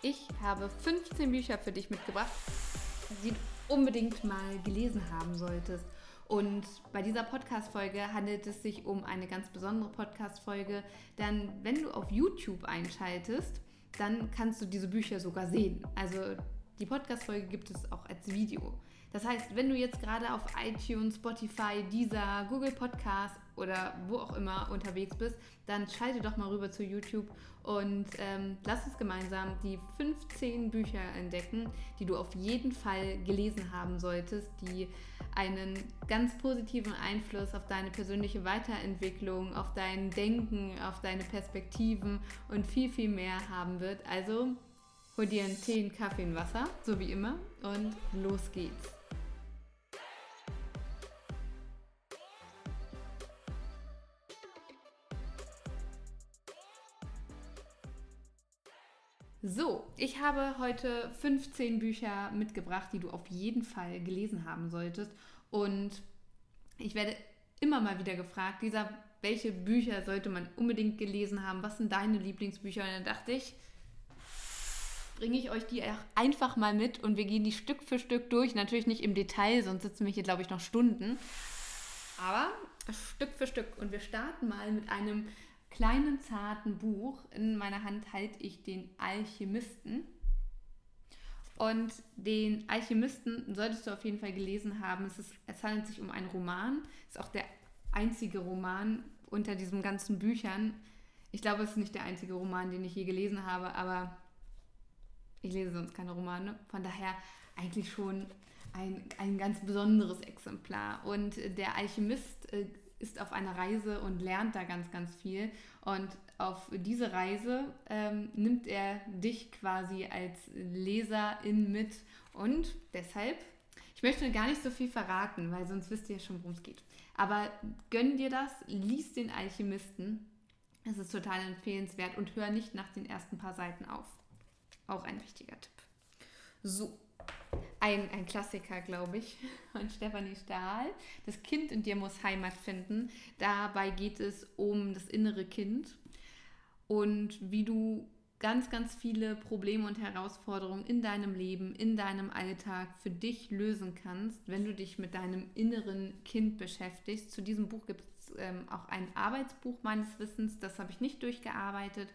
Ich habe 15 Bücher für dich mitgebracht, die du unbedingt mal gelesen haben solltest. Und bei dieser Podcast-Folge handelt es sich um eine ganz besondere Podcast-Folge, denn wenn du auf YouTube einschaltest, dann kannst du diese Bücher sogar sehen. Also die Podcast-Folge gibt es auch als Video. Das heißt, wenn du jetzt gerade auf iTunes, Spotify, Deezer, Google Podcast oder wo auch immer unterwegs bist, dann schalte doch mal rüber zu YouTube und ähm, lass uns gemeinsam die 15 Bücher entdecken, die du auf jeden Fall gelesen haben solltest, die einen ganz positiven Einfluss auf deine persönliche Weiterentwicklung, auf dein Denken, auf deine Perspektiven und viel, viel mehr haben wird. Also hol dir einen Tee, einen Kaffee, ein Wasser, so wie immer und los geht's. So, ich habe heute 15 Bücher mitgebracht, die du auf jeden Fall gelesen haben solltest. Und ich werde immer mal wieder gefragt, Lisa, welche Bücher sollte man unbedingt gelesen haben? Was sind deine Lieblingsbücher? Und dann dachte ich, bringe ich euch die einfach mal mit und wir gehen die Stück für Stück durch. Natürlich nicht im Detail, sonst sitzen wir hier, glaube ich, noch Stunden. Aber Stück für Stück. Und wir starten mal mit einem kleinen, zarten Buch. In meiner Hand halte ich den Alchemisten. Und den Alchemisten solltest du auf jeden Fall gelesen haben. Es, ist, es handelt sich um einen Roman. Es ist auch der einzige Roman unter diesen ganzen Büchern. Ich glaube, es ist nicht der einzige Roman, den ich je gelesen habe, aber ich lese sonst keine Romane. Von daher eigentlich schon ein, ein ganz besonderes Exemplar. Und der Alchemist äh, ist auf einer Reise und lernt da ganz, ganz viel. Und auf diese Reise ähm, nimmt er dich quasi als Leserin mit. Und deshalb, ich möchte gar nicht so viel verraten, weil sonst wisst ihr ja schon, worum es geht. Aber gönn dir das, lies den Alchemisten. Es ist total empfehlenswert und hör nicht nach den ersten paar Seiten auf. Auch ein wichtiger Tipp. So, ein, ein Klassiker, glaube ich, von Stefanie Stahl. Das Kind in dir muss Heimat finden. Dabei geht es um das innere Kind und wie du ganz, ganz viele Probleme und Herausforderungen in deinem Leben, in deinem Alltag für dich lösen kannst, wenn du dich mit deinem inneren Kind beschäftigst. Zu diesem Buch gibt es ähm, auch ein Arbeitsbuch meines Wissens, das habe ich nicht durchgearbeitet,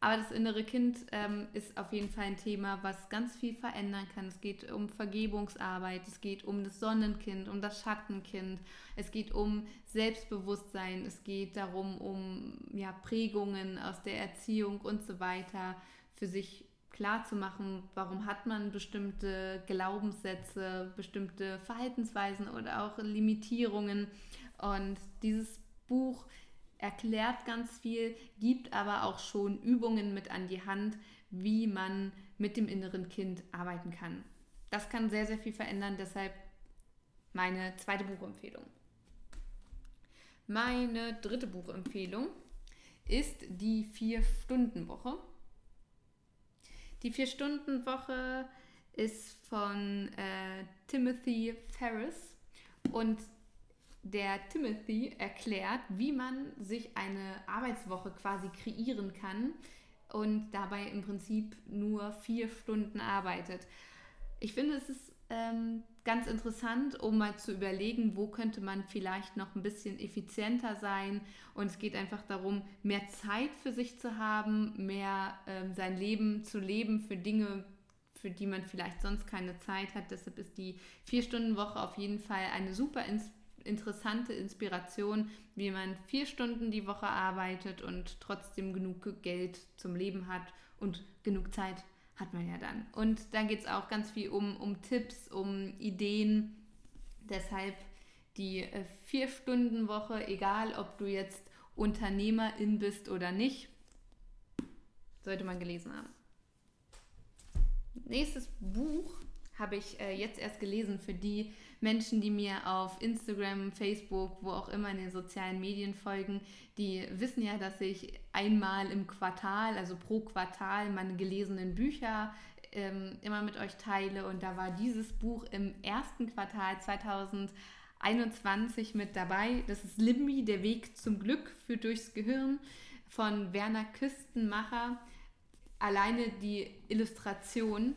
aber das innere Kind ähm, ist auf jeden Fall ein Thema, was ganz viel verändern kann. Es geht um Vergebungsarbeit, es geht um das Sonnenkind, um das Schattenkind, es geht um Selbstbewusstsein, es geht darum, um ja, Prägungen aus der Erziehung und so weiter für sich klar zu machen, warum hat man bestimmte Glaubenssätze, bestimmte Verhaltensweisen oder auch Limitierungen. Und dieses Buch erklärt ganz viel, gibt aber auch schon Übungen mit an die Hand, wie man mit dem inneren Kind arbeiten kann. Das kann sehr, sehr viel verändern, deshalb meine zweite Buchempfehlung. Meine dritte Buchempfehlung ist die Vier-Stunden-Woche. Die Vier-Stunden-Woche ist von äh, Timothy Ferris und der Timothy erklärt, wie man sich eine Arbeitswoche quasi kreieren kann und dabei im Prinzip nur vier Stunden arbeitet. Ich finde, es ist ähm, ganz interessant, um mal zu überlegen, wo könnte man vielleicht noch ein bisschen effizienter sein. Und es geht einfach darum, mehr Zeit für sich zu haben, mehr ähm, sein Leben zu leben für Dinge, für die man vielleicht sonst keine Zeit hat. Deshalb ist die Vier-Stunden-Woche auf jeden Fall eine super Inspiration interessante Inspiration, wie man vier Stunden die Woche arbeitet und trotzdem genug Geld zum Leben hat und genug Zeit hat man ja dann. Und dann geht es auch ganz viel um, um Tipps, um Ideen. Deshalb die äh, Vier-Stunden-Woche, egal ob du jetzt Unternehmerin bist oder nicht, sollte man gelesen haben. nächstes Buch habe ich äh, jetzt erst gelesen für die Menschen, die mir auf Instagram, Facebook, wo auch immer in den sozialen Medien folgen. Die wissen ja, dass ich einmal im Quartal, also pro Quartal, meine gelesenen Bücher ähm, immer mit euch teile. Und da war dieses Buch im ersten Quartal 2021 mit dabei. Das ist Limbi, der Weg zum Glück führt durchs Gehirn von Werner Küstenmacher. Alleine die Illustration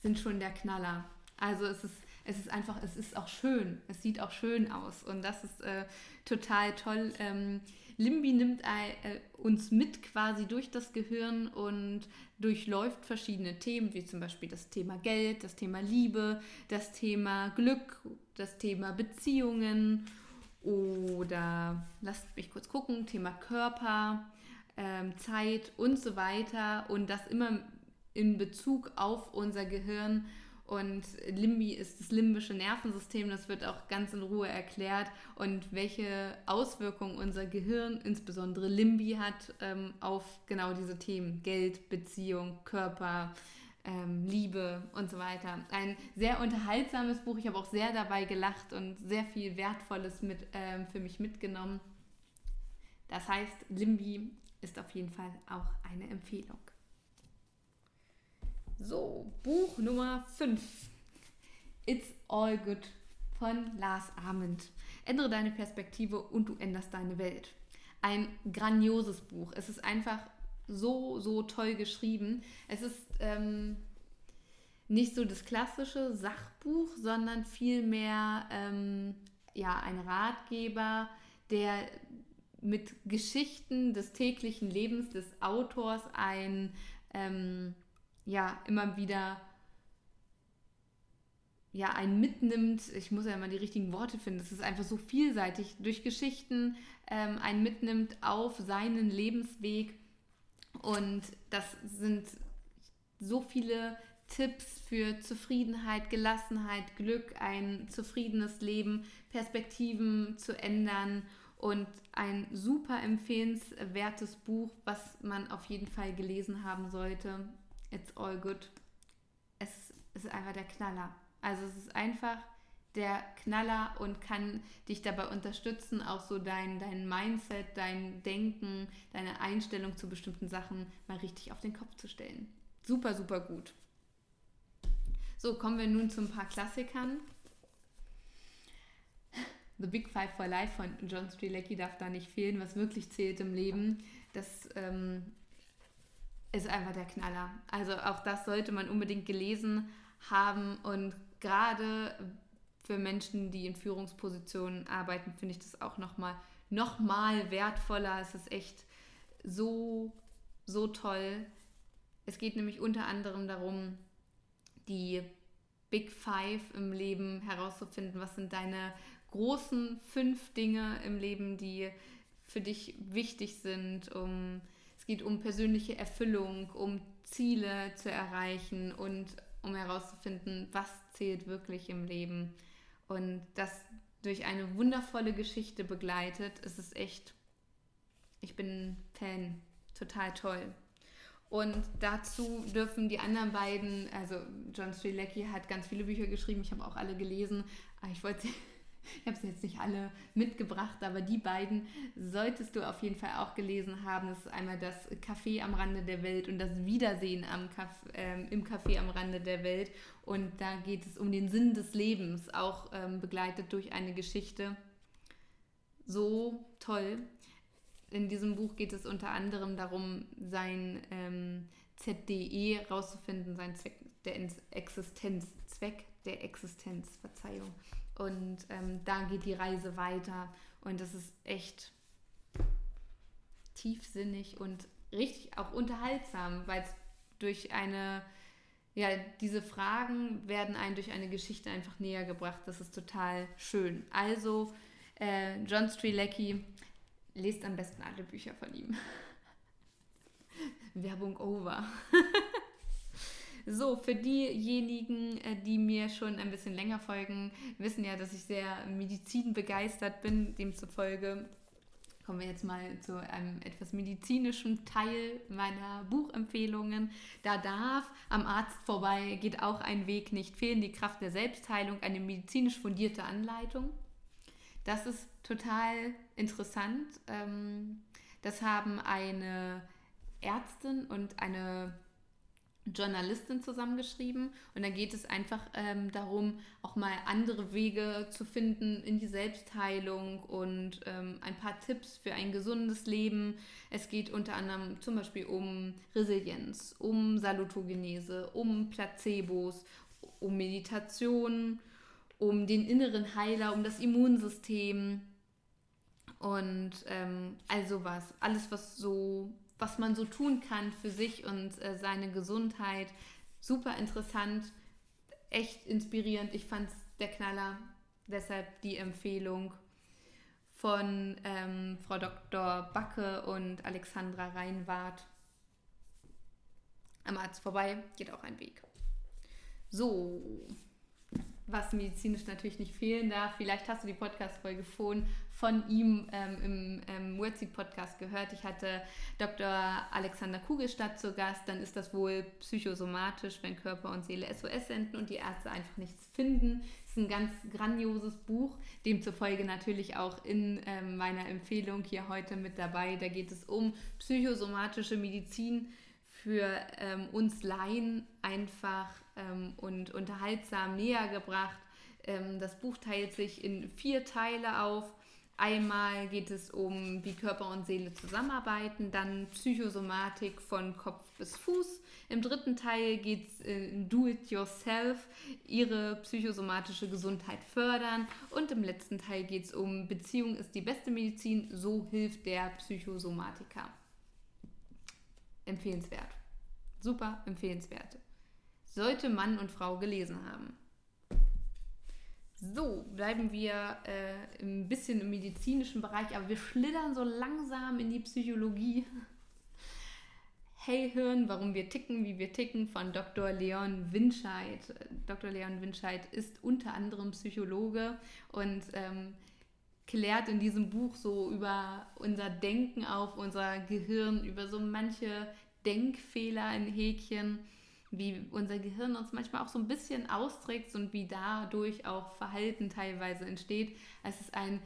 sind schon der Knaller. Also es ist, es ist einfach, es ist auch schön. Es sieht auch schön aus und das ist äh, total toll. Ähm, Limbi nimmt äh, uns mit quasi durch das Gehirn und durchläuft verschiedene Themen, wie zum Beispiel das Thema Geld, das Thema Liebe, das Thema Glück, das Thema Beziehungen oder lasst mich kurz gucken, Thema Körper, ähm, Zeit und so weiter und das immer in Bezug auf unser Gehirn. Und Limbi ist das limbische Nervensystem, das wird auch ganz in Ruhe erklärt und welche Auswirkungen unser Gehirn, insbesondere Limbi, hat ähm, auf genau diese Themen. Geld, Beziehung, Körper, ähm, Liebe und so weiter. Ein sehr unterhaltsames Buch. Ich habe auch sehr dabei gelacht und sehr viel Wertvolles mit, ähm, für mich mitgenommen. Das heißt, Limbi ist auf jeden Fall auch eine Empfehlung. So, Buch Nummer 5. It's All Good von Lars Ament. Ändere deine Perspektive und du änderst deine Welt. Ein grandioses Buch. Es ist einfach so, so toll geschrieben. Es ist ähm, nicht so das klassische Sachbuch, sondern vielmehr ähm, ja, ein Ratgeber, der mit Geschichten des täglichen Lebens des Autors ein ähm, ja immer wieder ja einen mitnimmt. Ich muss ja immer die richtigen Worte finden. Es ist einfach so vielseitig durch Geschichten ähm, einen mitnimmt auf seinen Lebensweg und das sind so viele Tipps für Zufriedenheit, Gelassenheit, Glück, ein zufriedenes Leben, Perspektiven zu ändern und ein super empfehlenswertes Buch, was man auf jeden Fall gelesen haben sollte. It's all good. Es ist einfach der Knaller. Also es ist einfach der Knaller und kann dich dabei unterstützen, auch so dein, dein Mindset, dein Denken, deine Einstellung zu bestimmten Sachen mal richtig auf den Kopf zu stellen. Super, super gut. So, kommen wir nun zu ein paar Klassikern. The Big Five for Life von John Strzelecki darf da nicht fehlen, was wirklich zählt im Leben. Das ähm, ist einfach der Knaller. Also auch das sollte man unbedingt gelesen haben und gerade für Menschen, die in Führungspositionen arbeiten, finde ich das auch nochmal noch mal wertvoller. Es ist echt so, so toll. Es geht nämlich unter anderem darum, die Big Five im Leben herauszufinden. Was sind deine großen fünf Dinge im Leben, die für dich wichtig sind, um es geht um persönliche Erfüllung, um Ziele zu erreichen und um herauszufinden, was zählt wirklich im Leben. Und das durch eine wundervolle Geschichte begleitet, ist es echt, ich bin Fan, total toll. Und dazu dürfen die anderen beiden, also John Strzelecki hat ganz viele Bücher geschrieben, ich habe auch alle gelesen, aber ich wollte sie ich habe sie jetzt nicht alle mitgebracht, aber die beiden solltest du auf jeden Fall auch gelesen haben. Das ist einmal das Café am Rande der Welt und das Wiedersehen am Caf ähm, im Café am Rande der Welt. Und da geht es um den Sinn des Lebens, auch ähm, begleitet durch eine Geschichte. So toll. In diesem Buch geht es unter anderem darum, sein ähm, ZDE rauszufinden, sein Zweck der Existenz, Zweck der Existenz, Verzeihung. Und ähm, da geht die Reise weiter. Und das ist echt tiefsinnig und richtig auch unterhaltsam, weil es durch eine, ja, diese Fragen werden einem durch eine Geschichte einfach näher gebracht. Das ist total schön. Also, äh, John Strilecki, lest am besten alle Bücher von ihm. Werbung over. So, für diejenigen, äh, die mir schon ein bisschen länger folgen, wissen ja, dass ich sehr medizinbegeistert bin. Demzufolge kommen wir jetzt mal zu einem etwas medizinischen Teil meiner Buchempfehlungen. Da darf am Arzt vorbei, geht auch ein Weg nicht fehlen, die Kraft der Selbstheilung, eine medizinisch fundierte Anleitung. Das ist total interessant. Ähm, das haben eine Ärztin und eine Journalistin zusammengeschrieben und da geht es einfach ähm, darum, auch mal andere Wege zu finden in die Selbstheilung und ähm, ein paar Tipps für ein gesundes Leben. Es geht unter anderem zum Beispiel um Resilienz, um Salutogenese, um Placebos, um Meditation, um den inneren Heiler, um das Immunsystem und ähm, all sowas. Alles, was so was man so tun kann für sich und äh, seine Gesundheit. Super interessant, echt inspirierend. Ich fand es der Knaller. Deshalb die Empfehlung von ähm, Frau Dr. Backe und Alexandra Reinwart. Am Arzt vorbei geht auch ein Weg. So, was medizinisch natürlich nicht fehlen darf. Vielleicht hast du die Podcast-Folge von, von ihm ähm, im ähm, Wordseed-Podcast gehört. Ich hatte Dr. Alexander Kugelstadt zu Gast. Dann ist das wohl psychosomatisch, wenn Körper und Seele SOS senden und die Ärzte einfach nichts finden. Das ist ein ganz grandioses Buch, demzufolge natürlich auch in ähm, meiner Empfehlung hier heute mit dabei. Da geht es um psychosomatische Medizin für ähm, uns Laien einfach ähm, und unterhaltsam näher gebracht. Ähm, das Buch teilt sich in vier Teile auf. Einmal geht es um, wie Körper und Seele zusammenarbeiten, dann Psychosomatik von Kopf bis Fuß. Im dritten Teil geht es in Do-it-yourself, ihre psychosomatische Gesundheit fördern. Und im letzten Teil geht es um Beziehung ist die beste Medizin, so hilft der Psychosomatiker empfehlenswert. Super empfehlenswert. Sollte Mann und Frau gelesen haben. So, bleiben wir äh, ein bisschen im medizinischen Bereich, aber wir schlittern so langsam in die Psychologie. Hey Hirn, warum wir ticken, wie wir ticken von Dr. Leon Winscheid. Dr. Leon Winscheid ist unter anderem Psychologe und ähm, klärt in diesem Buch so über unser Denken auf, unser Gehirn, über so manche Denkfehler in Häkchen, wie unser Gehirn uns manchmal auch so ein bisschen austrägt und wie dadurch auch Verhalten teilweise entsteht. Es ist ein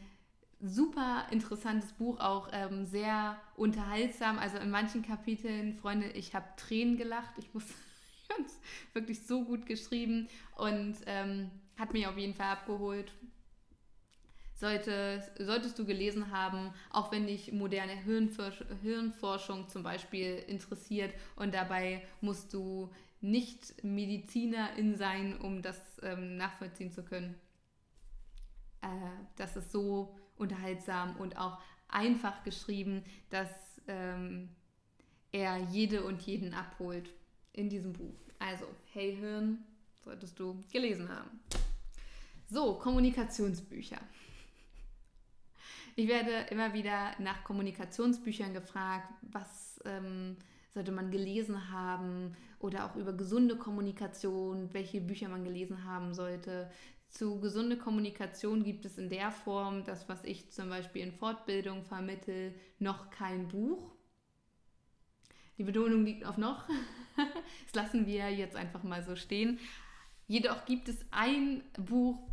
super interessantes Buch, auch ähm, sehr unterhaltsam. Also in manchen Kapiteln, Freunde, ich habe Tränen gelacht. Ich muss wirklich so gut geschrieben und ähm, hat mich auf jeden Fall abgeholt sollte, solltest du gelesen haben, auch wenn dich moderne Hirnforsch Hirnforschung zum Beispiel interessiert und dabei musst du nicht Medizinerin sein, um das ähm, nachvollziehen zu können. Äh, das ist so unterhaltsam und auch einfach geschrieben, dass ähm, er jede und jeden abholt in diesem Buch. Also, Hey Hirn, solltest du gelesen haben. So, Kommunikationsbücher. Ich werde immer wieder nach Kommunikationsbüchern gefragt, was ähm, sollte man gelesen haben oder auch über gesunde Kommunikation, welche Bücher man gelesen haben sollte. Zu gesunde Kommunikation gibt es in der Form, das, was ich zum Beispiel in Fortbildung vermittel, noch kein Buch. Die Betonung liegt auf noch. das lassen wir jetzt einfach mal so stehen. Jedoch gibt es ein Buch,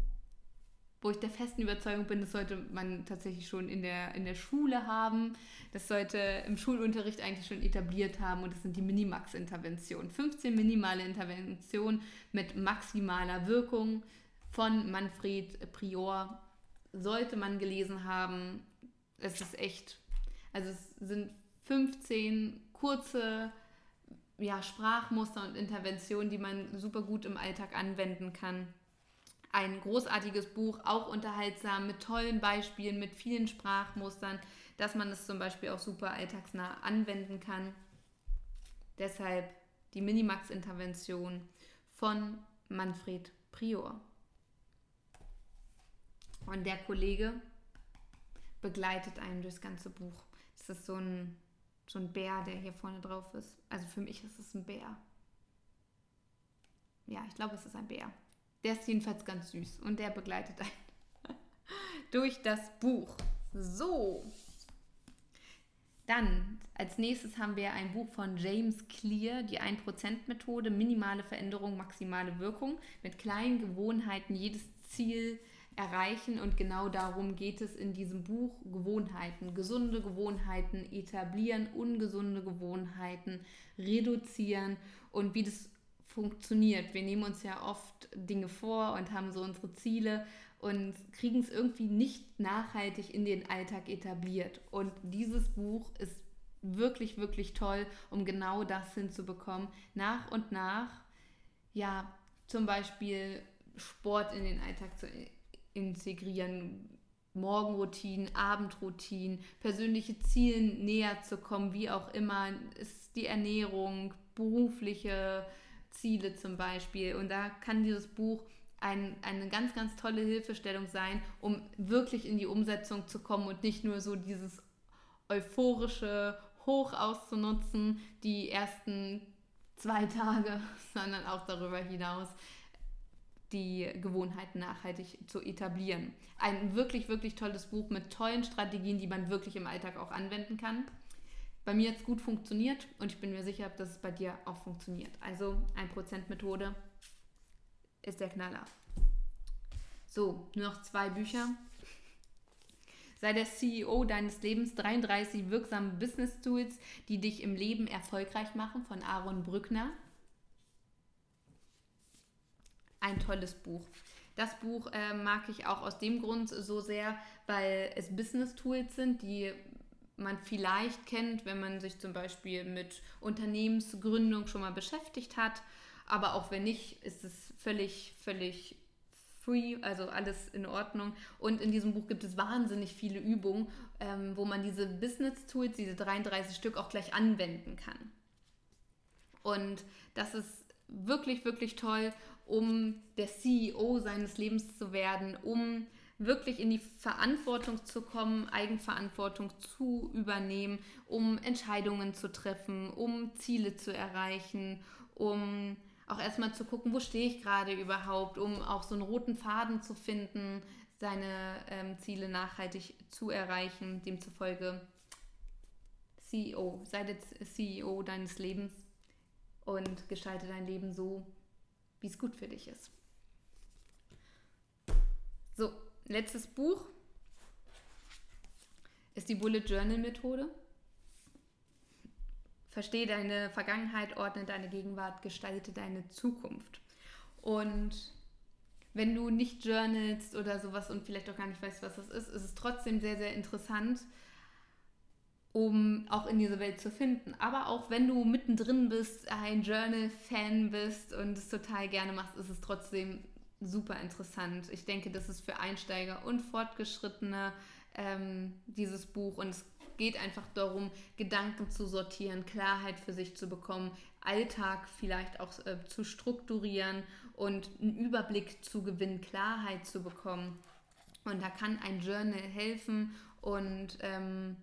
wo ich der festen Überzeugung bin, das sollte man tatsächlich schon in der, in der Schule haben. Das sollte im Schulunterricht eigentlich schon etabliert haben und das sind die Minimax-Interventionen. 15 minimale Interventionen mit maximaler Wirkung von Manfred Prior sollte man gelesen haben. Es ist echt, also es sind 15 kurze ja, Sprachmuster und Interventionen, die man super gut im Alltag anwenden kann ein großartiges Buch, auch unterhaltsam, mit tollen Beispielen, mit vielen Sprachmustern, dass man es zum Beispiel auch super alltagsnah anwenden kann. Deshalb die Minimax-Intervention von Manfred Prior. Und der Kollege begleitet einen durchs ganze Buch. Das ist so ein, so ein Bär, der hier vorne drauf ist. Also für mich ist es ein Bär. Ja, ich glaube, es ist ein Bär. Der ist jedenfalls ganz süß und der begleitet einen durch das Buch. So, Dann als nächstes haben wir ein Buch von James Clear, die 1%-Methode, minimale Veränderung, maximale Wirkung. Mit kleinen Gewohnheiten jedes Ziel erreichen und genau darum geht es in diesem Buch. Gewohnheiten, gesunde Gewohnheiten etablieren, ungesunde Gewohnheiten reduzieren und wie das funktioniert. Wir nehmen uns ja oft Dinge vor und haben so unsere Ziele und kriegen es irgendwie nicht nachhaltig in den Alltag etabliert. Und dieses Buch ist wirklich, wirklich toll, um genau das hinzubekommen. Nach und nach, ja, zum Beispiel Sport in den Alltag zu integrieren, Morgenroutinen, Abendroutinen, persönliche Zielen näher zu kommen, wie auch immer, ist die Ernährung, berufliche Ziele zum Beispiel. Und da kann dieses Buch ein, eine ganz, ganz tolle Hilfestellung sein, um wirklich in die Umsetzung zu kommen und nicht nur so dieses euphorische Hoch auszunutzen, die ersten zwei Tage, sondern auch darüber hinaus die Gewohnheiten nachhaltig zu etablieren. Ein wirklich, wirklich tolles Buch mit tollen Strategien, die man wirklich im Alltag auch anwenden kann. Bei mir es gut funktioniert und ich bin mir sicher, dass es bei dir auch funktioniert. Also 1% Methode ist der Knaller. So, nur noch zwei Bücher. Sei der CEO deines Lebens. 33 wirksame Business Tools, die dich im Leben erfolgreich machen, von Aaron Brückner. Ein tolles Buch. Das Buch äh, mag ich auch aus dem Grund so sehr, weil es Business Tools sind, die man vielleicht kennt, wenn man sich zum Beispiel mit Unternehmensgründung schon mal beschäftigt hat. Aber auch wenn nicht, ist es völlig, völlig free, also alles in Ordnung. Und in diesem Buch gibt es wahnsinnig viele Übungen, ähm, wo man diese Business Tools, diese 33 Stück, auch gleich anwenden kann. Und das ist wirklich, wirklich toll, um der CEO seines Lebens zu werden, um wirklich in die Verantwortung zu kommen, Eigenverantwortung zu übernehmen, um Entscheidungen zu treffen, um Ziele zu erreichen, um auch erstmal zu gucken, wo stehe ich gerade überhaupt, um auch so einen roten Faden zu finden, seine ähm, Ziele nachhaltig zu erreichen. Demzufolge CEO, sei der CEO deines Lebens und gestalte dein Leben so, wie es gut für dich ist. So, letztes Buch ist die Bullet Journal Methode. Verstehe deine Vergangenheit, ordne deine Gegenwart, gestalte deine Zukunft. Und wenn du nicht journalst oder sowas und vielleicht auch gar nicht weißt, was das ist, ist es trotzdem sehr, sehr interessant, um auch in diese Welt zu finden. Aber auch wenn du mittendrin bist, ein Journal-Fan bist und es total gerne machst, ist es trotzdem super interessant. Ich denke, das ist für Einsteiger und Fortgeschrittene ähm, dieses Buch und es geht einfach darum, Gedanken zu sortieren, Klarheit für sich zu bekommen, Alltag vielleicht auch äh, zu strukturieren und einen Überblick zu gewinnen, Klarheit zu bekommen. Und da kann ein Journal helfen und ähm,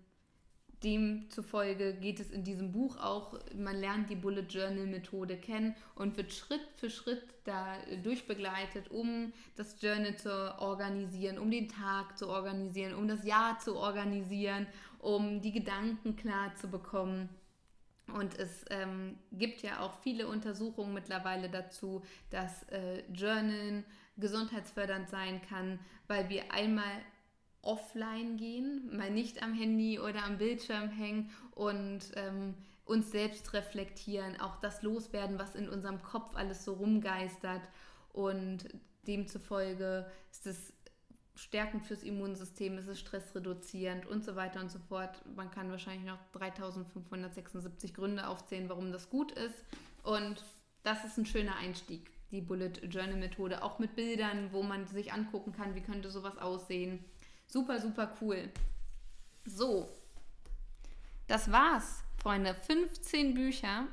Demzufolge geht es in diesem Buch auch, man lernt die Bullet Journal Methode kennen und wird Schritt für Schritt da durchbegleitet, um das Journal zu organisieren, um den Tag zu organisieren, um das Jahr zu organisieren, um die Gedanken klar zu bekommen. Und es ähm, gibt ja auch viele Untersuchungen mittlerweile dazu, dass äh, Journalen gesundheitsfördernd sein kann, weil wir einmal offline gehen, mal nicht am Handy oder am Bildschirm hängen und ähm, uns selbst reflektieren, auch das loswerden, was in unserem Kopf alles so rumgeistert. Und demzufolge ist es stärkend fürs Immunsystem, ist es stressreduzierend und so weiter und so fort. Man kann wahrscheinlich noch 3576 Gründe aufzählen, warum das gut ist. Und das ist ein schöner Einstieg, die Bullet Journal Methode, auch mit Bildern, wo man sich angucken kann, wie könnte sowas aussehen. Super, super cool. So, das war's, Freunde. 15 Bücher.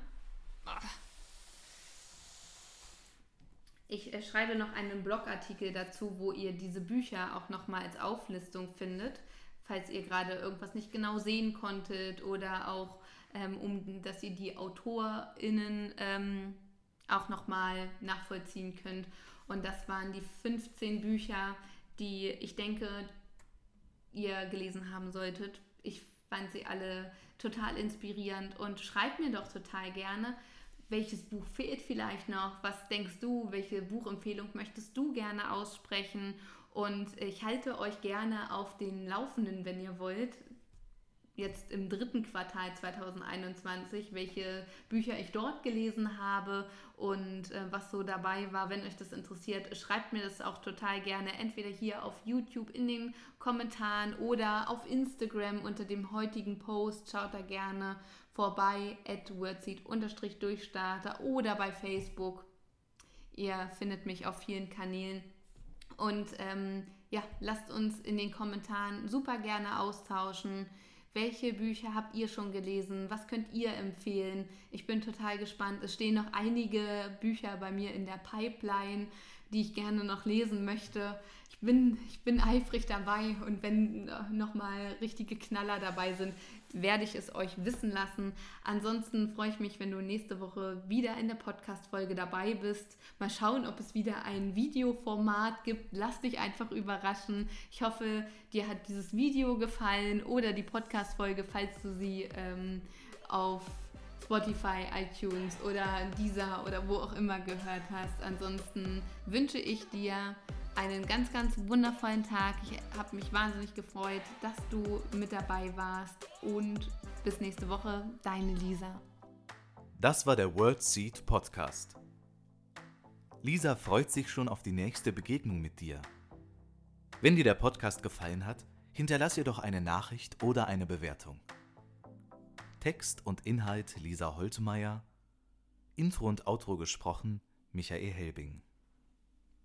Ich äh, schreibe noch einen Blogartikel dazu, wo ihr diese Bücher auch nochmal als Auflistung findet, falls ihr gerade irgendwas nicht genau sehen konntet oder auch, ähm, um dass ihr die AutorInnen ähm, auch nochmal nachvollziehen könnt. Und das waren die 15 Bücher, die ich denke, ihr gelesen haben solltet. Ich fand sie alle total inspirierend und schreib mir doch total gerne, welches Buch fehlt vielleicht noch, was denkst du, welche Buchempfehlung möchtest du gerne aussprechen? Und ich halte euch gerne auf den Laufenden, wenn ihr wollt, jetzt im dritten Quartal 2021, welche Bücher ich dort gelesen habe und äh, was so dabei war. Wenn euch das interessiert, schreibt mir das auch total gerne, entweder hier auf YouTube in den Kommentaren oder auf Instagram unter dem heutigen Post. Schaut da gerne vorbei, at wordseed-durchstarter oder bei Facebook. Ihr findet mich auf vielen Kanälen. Und ähm, ja, lasst uns in den Kommentaren super gerne austauschen. Welche Bücher habt ihr schon gelesen? Was könnt ihr empfehlen? Ich bin total gespannt. Es stehen noch einige Bücher bei mir in der Pipeline, die ich gerne noch lesen möchte. Ich bin, ich bin eifrig dabei und wenn nochmal richtige Knaller dabei sind, werde ich es euch wissen lassen. Ansonsten freue ich mich, wenn du nächste Woche wieder in der Podcast-Folge dabei bist. Mal schauen, ob es wieder ein Videoformat gibt. Lass dich einfach überraschen. Ich hoffe, dir hat dieses Video gefallen oder die Podcast-Folge, falls du sie ähm, auf Spotify, iTunes oder dieser oder wo auch immer gehört hast. Ansonsten wünsche ich dir einen ganz, ganz wundervollen Tag. Ich habe mich wahnsinnig gefreut, dass du mit dabei warst und bis nächste Woche, deine Lisa. Das war der World Seed Podcast. Lisa freut sich schon auf die nächste Begegnung mit dir. Wenn dir der Podcast gefallen hat, hinterlass ihr doch eine Nachricht oder eine Bewertung. Text und Inhalt Lisa Holtmeier, Intro und Outro gesprochen Michael Helbing.